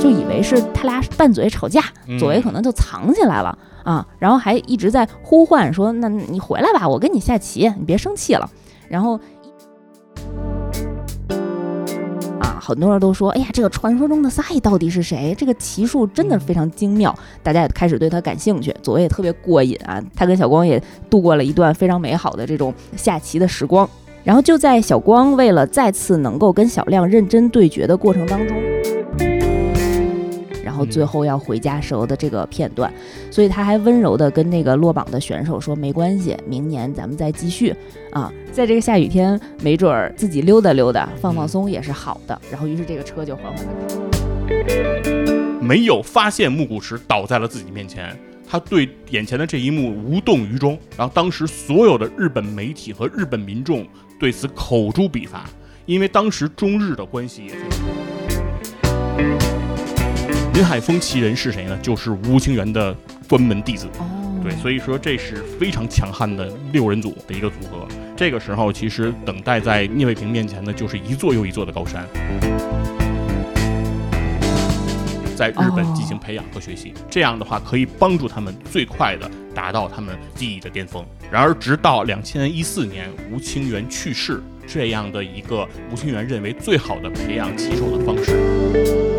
就以为是他俩拌嘴吵架，左为可能就藏起来了啊，然后还一直在呼唤说：“那你回来吧，我跟你下棋，你别生气了。”然后。很多人都说：“哎呀，这个传说中的赛到底是谁？这个棋术真的非常精妙，大家也开始对他感兴趣。左为也特别过瘾啊，他跟小光也度过了一段非常美好的这种下棋的时光。然后就在小光为了再次能够跟小亮认真对决的过程当中。”然后最后要回家时候的这个片段，所以他还温柔的跟那个落榜的选手说：“没关系，明年咱们再继续啊，在这个下雨天，没准儿自己溜达溜达，放放松也是好的。”然后于是这个车就缓缓的没有发现木谷池倒在了自己面前，他对眼前的这一幕无动于衷。然后当时所有的日本媒体和日本民众对此口诛笔伐，因为当时中日的关系也非常。林海峰其人是谁呢？就是吴清源的关门弟子。哦，对，所以说这是非常强悍的六人组的一个组合。这个时候，其实等待在聂卫平面前的就是一座又一座的高山，在日本进行培养和学习。这样的话，可以帮助他们最快的达到他们技艺的巅峰。然而，直到两千一四年吴清源去世，这样的一个吴清源认为最好的培养棋手的方式。